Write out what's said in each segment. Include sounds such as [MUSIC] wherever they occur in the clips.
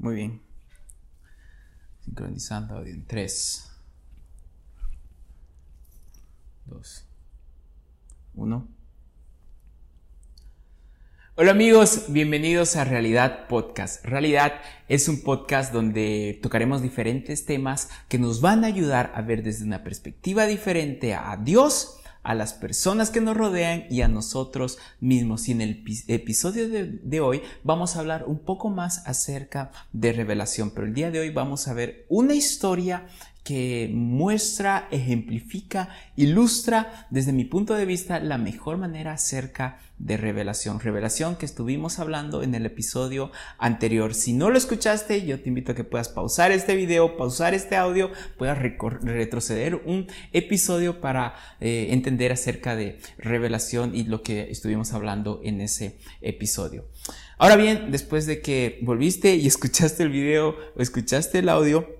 Muy bien. Sincronizando audio en 3, 2, 1. Hola amigos, bienvenidos a Realidad Podcast. Realidad es un podcast donde tocaremos diferentes temas que nos van a ayudar a ver desde una perspectiva diferente a Dios a las personas que nos rodean y a nosotros mismos. Y en el episodio de, hoy vamos a hablar un poco más acerca de revelación, pero el día de hoy vamos a ver una historia que muestra, ejemplifica, ilustra desde mi punto de vista la mejor manera acerca de revelación. Revelación que estuvimos hablando en el episodio anterior. Si no lo escuchaste, yo te invito a que puedas pausar este video, pausar este audio, puedas retroceder un episodio para eh, entender acerca de revelación y lo que estuvimos hablando en ese episodio. Ahora bien, después de que volviste y [LAUGHS] escuchaste el video o escuchaste el audio,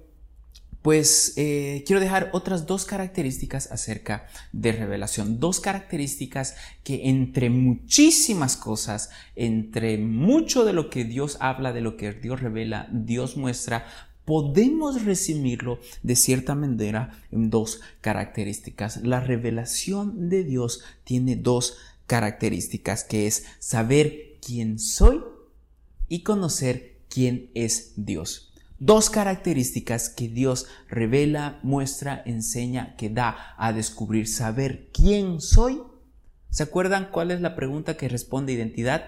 pues eh, quiero dejar otras dos características acerca de revelación. Dos características que entre muchísimas cosas, entre mucho de lo que Dios habla, de lo que Dios revela, Dios muestra, podemos resumirlo de cierta manera en dos características. La revelación de Dios tiene dos características, que es saber quién soy y conocer quién es Dios. Dos características que Dios revela, muestra, enseña, que da a descubrir, saber quién soy. ¿Se acuerdan cuál es la pregunta que responde identidad?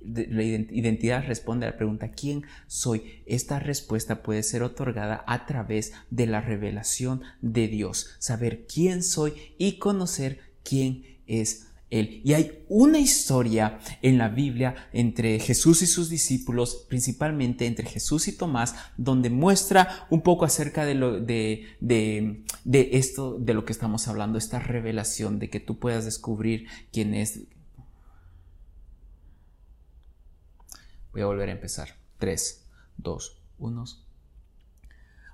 La identidad responde a la pregunta ¿quién soy? Esta respuesta puede ser otorgada a través de la revelación de Dios, saber quién soy y conocer quién es y hay una historia en la Biblia entre Jesús y sus discípulos, principalmente entre Jesús y Tomás, donde muestra un poco acerca de, lo, de, de esto, de lo que estamos hablando, esta revelación de que tú puedas descubrir quién es. Voy a volver a empezar. 3, 2, 1.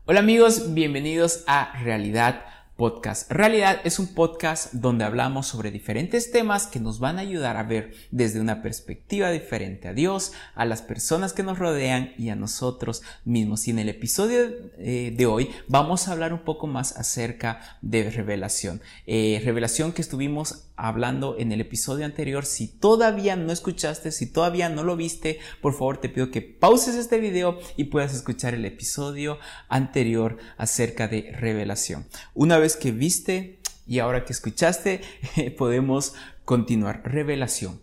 Hola amigos, bienvenidos a Realidad podcast. Realidad es un podcast donde hablamos sobre diferentes temas que nos van a ayudar a ver desde una perspectiva diferente a Dios, a las personas que nos rodean y a nosotros mismos. Y en el episodio eh, de hoy vamos a hablar un poco más acerca de revelación. Eh, revelación que estuvimos hablando en el episodio anterior. Si todavía no escuchaste, si todavía no lo viste, por favor te pido que pauses este video y puedas escuchar el episodio anterior acerca de revelación. Una vez que viste y ahora que escuchaste, [LAUGHS] podemos continuar. Revelación.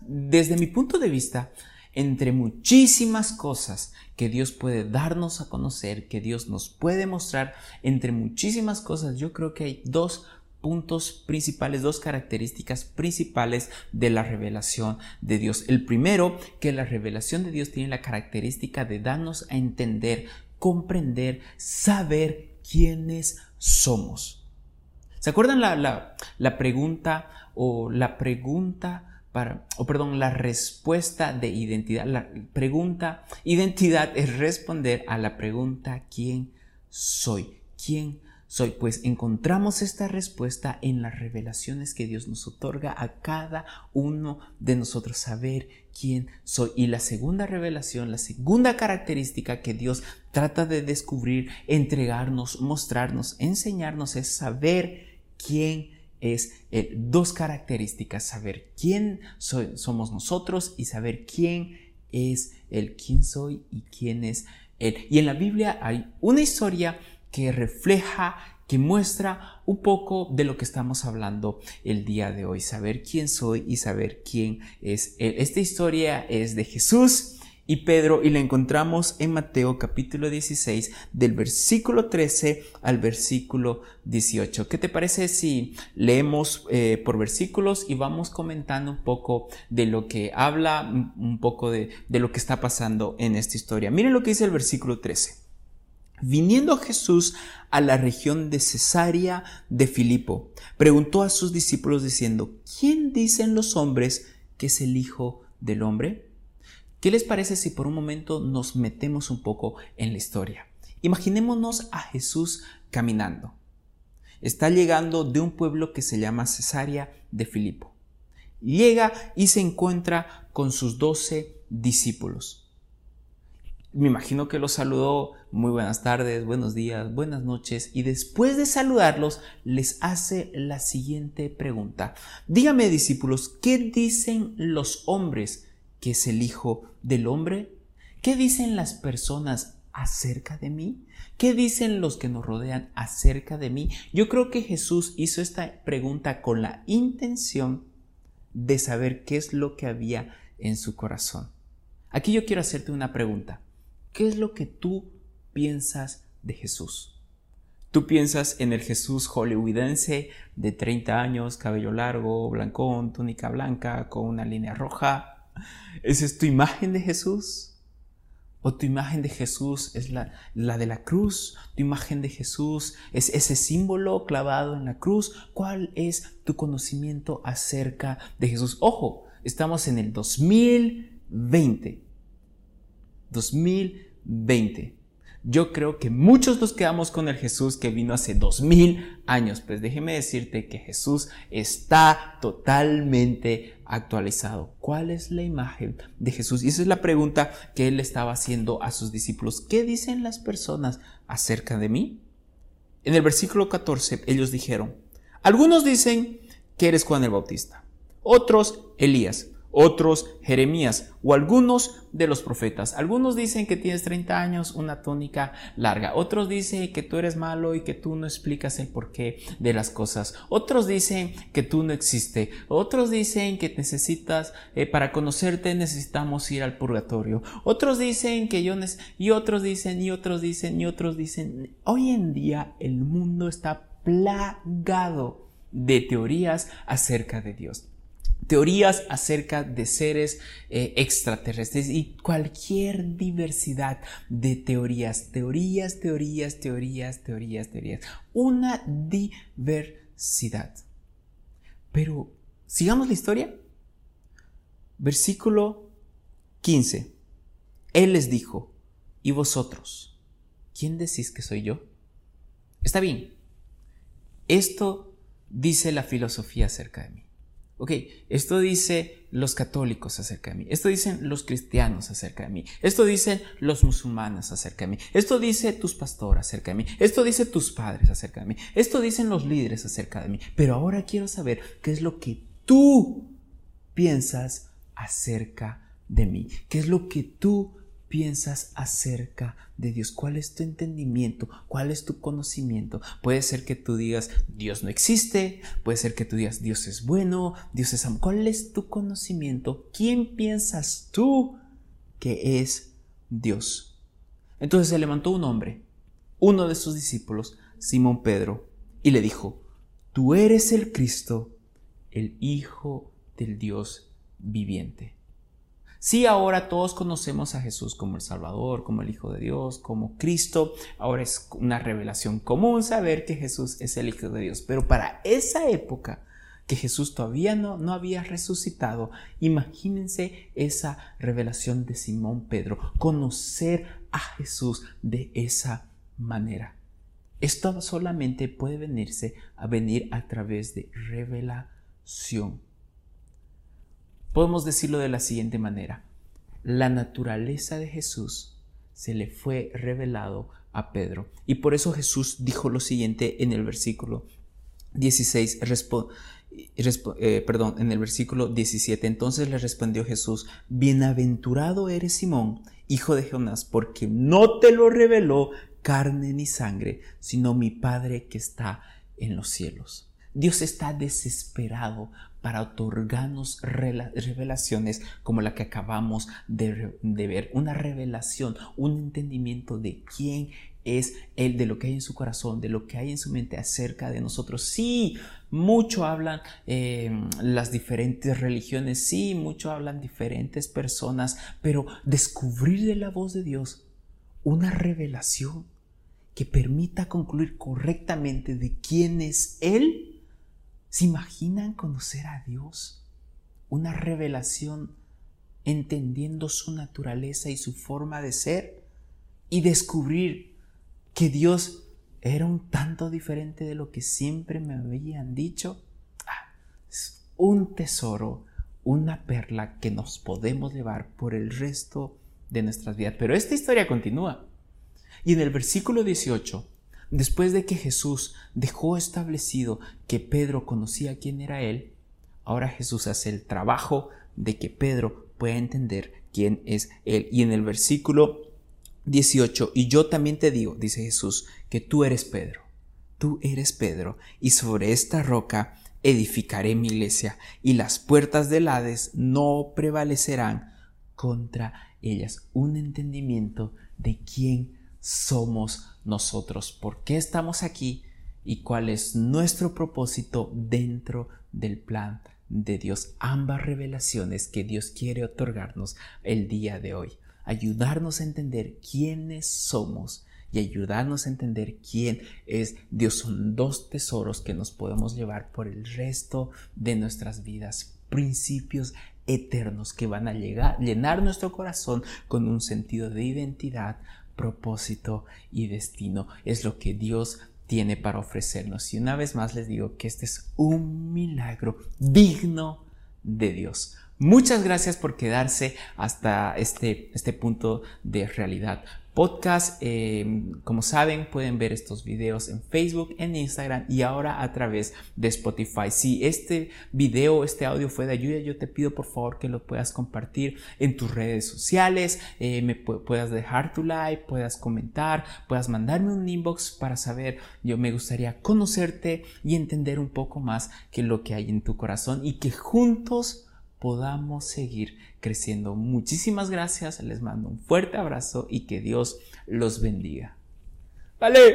Desde mi punto de vista, entre muchísimas cosas que Dios puede darnos a conocer, que Dios nos puede mostrar, entre muchísimas cosas, yo creo que hay dos puntos principales, dos características principales de la revelación de Dios. El primero, que la revelación de Dios tiene la característica de darnos a entender, comprender, saber quiénes somos. ¿Se acuerdan la, la, pregunta o la pregunta para, o perdón, la respuesta de identidad? La pregunta identidad es responder a la pregunta ¿quién soy? ¿Quién soy, pues encontramos esta respuesta en las revelaciones que Dios nos otorga a cada uno de nosotros, saber quién soy. Y la segunda revelación, la segunda característica que Dios trata de descubrir, entregarnos, mostrarnos, enseñarnos es saber quién es Dos características, saber quién somos nosotros y saber quién es el quién soy y quién es Él. Y en la Biblia hay una historia que refleja, que muestra un poco de lo que estamos hablando el día de hoy, saber quién soy y saber quién es Él. Esta historia es de Jesús y Pedro y la encontramos en Mateo capítulo 16 del versículo 13 al versículo 18. ¿Qué te parece si leemos eh, por versículos y vamos comentando un poco de lo que habla, un poco de, de lo que está pasando en esta historia? Miren lo que dice el versículo 13. Viniendo Jesús a la región de Cesarea de Filipo, preguntó a sus discípulos diciendo, ¿quién dicen los hombres que es el Hijo del Hombre? ¿Qué les parece si por un momento nos metemos un poco en la historia? Imaginémonos a Jesús caminando. Está llegando de un pueblo que se llama Cesarea de Filipo. Llega y se encuentra con sus doce discípulos. Me imagino que los saludó muy buenas tardes, buenos días, buenas noches y después de saludarlos les hace la siguiente pregunta. Dígame discípulos, ¿qué dicen los hombres que es el Hijo del Hombre? ¿Qué dicen las personas acerca de mí? ¿Qué dicen los que nos rodean acerca de mí? Yo creo que Jesús hizo esta pregunta con la intención de saber qué es lo que había en su corazón. Aquí yo quiero hacerte una pregunta. ¿Qué es lo que tú piensas de Jesús? ¿Tú piensas en el Jesús hollywoodense de 30 años, cabello largo, blancón, túnica blanca, con una línea roja? ¿Esa es tu imagen de Jesús? ¿O tu imagen de Jesús es la, la, de la cruz? ¿Tu imagen de Jesús es ese símbolo clavado en la cruz? ¿Cuál es tu conocimiento acerca de Jesús? Ojo, estamos en el 2020. 2020. Yo creo que muchos nos quedamos con el Jesús que vino hace dos mil años. Pues déjeme decirte que Jesús está totalmente actualizado. ¿Cuál es la imagen de Jesús? Y esa es la pregunta que él estaba haciendo a sus discípulos. ¿Qué dicen las personas acerca de mí? En el versículo 14 ellos dijeron, algunos dicen que eres Juan el Bautista, otros Elías otros Jeremías o algunos de los profetas. Algunos dicen que tienes 30 años, una túnica larga. Otros dicen que tú eres malo y que tú no explicas el porqué de las cosas. Otros dicen que tú no existes. Otros dicen que necesitas, eh, para conocerte necesitamos ir al purgatorio. Otros dicen que yo y otros dicen y otros dicen y otros dicen. Hoy en día el mundo está plagado de teorías acerca de Dios teorías acerca de seres eh, extraterrestres y cualquier diversidad de teorías, teorías, teorías, teorías, teorías, teorías. Una diversidad. Pero sigamos la historia. Versículo 15. Él les dijo, ¿y vosotros? ¿Quién decís que soy yo? Está bien. Esto dice la filosofía acerca de mí. Ok, esto dice los católicos acerca de mí, esto dicen los cristianos acerca de mí, esto dicen los musulmanes acerca de mí, esto dice tus pastores acerca de mí, esto dice tus padres acerca de mí, esto dicen los líderes acerca de mí, pero ahora quiero saber qué es lo que tú piensas acerca de mí, qué es lo que tú piensas acerca de Dios? ¿Cuál es tu entendimiento? ¿Cuál es tu conocimiento? Puede ser que tú digas Dios no existe, puede ser que tú digas Dios es bueno, Dios es amor. ¿Cuál es tu conocimiento? ¿Quién piensas tú que es Dios? Entonces se levantó un hombre, uno de sus discípulos, Simón Pedro, y le dijo, tú eres el Cristo, el Hijo del Dios viviente. Sí, ahora todos conocemos a Jesús como el Salvador, como el Hijo de Dios, como Cristo. Ahora es una revelación común saber que Jesús es el Hijo de Dios. Pero para esa época que Jesús todavía no, no había resucitado, imagínense esa revelación de Simón Pedro, conocer a Jesús de esa manera. Esto solamente puede venirse a venir a través de revelación. Podemos decirlo de la siguiente manera. La naturaleza de Jesús se le fue revelado a Pedro. Y por eso Jesús dijo lo siguiente en el versículo 16, eh, perdón, en el versículo 17. Entonces le respondió Jesús, bienaventurado eres Simón, hijo de Jonás, porque no te lo reveló carne ni sangre, sino mi Padre que está en los cielos. Dios está desesperado para otorgarnos revelaciones como la que acabamos de, ver, una revelación, un entendimiento de quién es Él, de lo que hay en su corazón, de lo que hay en su mente acerca de nosotros. Sí, mucho hablan eh, las diferentes religiones, sí, mucho hablan diferentes personas, pero descubrir de la voz de Dios una revelación que permita concluir correctamente de quién es Él, ¿Se imaginan conocer a Dios? Una revelación entendiendo su naturaleza y su forma de ser y descubrir que Dios era un tanto diferente de lo que siempre me habían dicho. Ah, es un tesoro, una perla que nos podemos llevar por el resto de nuestras vidas. Pero esta historia continúa. Y en el versículo 18, después de que Jesús dejó establecido que Pedro conocía quién era él, ahora Jesús hace el trabajo de que Pedro pueda entender quién es él. Y en el versículo 18, y yo también te digo, dice Jesús, que tú eres Pedro, tú eres Pedro, y sobre esta roca edificaré mi iglesia, y las puertas del Hades no prevalecerán contra ellas. Un entendimiento de quién somos nosotros, por qué estamos aquí y cuál es nuestro propósito dentro del plan de Dios. Ambas revelaciones que Dios quiere otorgarnos el día de hoy. Ayudarnos a entender quiénes somos y ayudarnos a entender quién es Dios. Son dos tesoros que nos podemos llevar por el resto de nuestras vidas. Principios eternos que van a llegar, llenar nuestro corazón con un sentido de identidad, propósito y destino. Es lo que Dios tiene para ofrecernos. Y una vez más les digo que este es un milagro digno de Dios. Muchas gracias por quedarse hasta este, este punto de realidad podcast. Eh, como saben, pueden ver estos videos en Facebook, en Instagram y ahora a través de Spotify. Si este video, este audio fue de ayuda, yo te pido por favor que lo puedas compartir en tus redes sociales, eh, me puedas dejar tu like, puedas comentar, puedas mandarme un inbox para saber. Yo me gustaría conocerte y entender un poco más que lo que hay en tu corazón y que juntos podamos seguir creciendo. Muchísimas gracias, les mando un fuerte abrazo y que Dios los bendiga. Vale.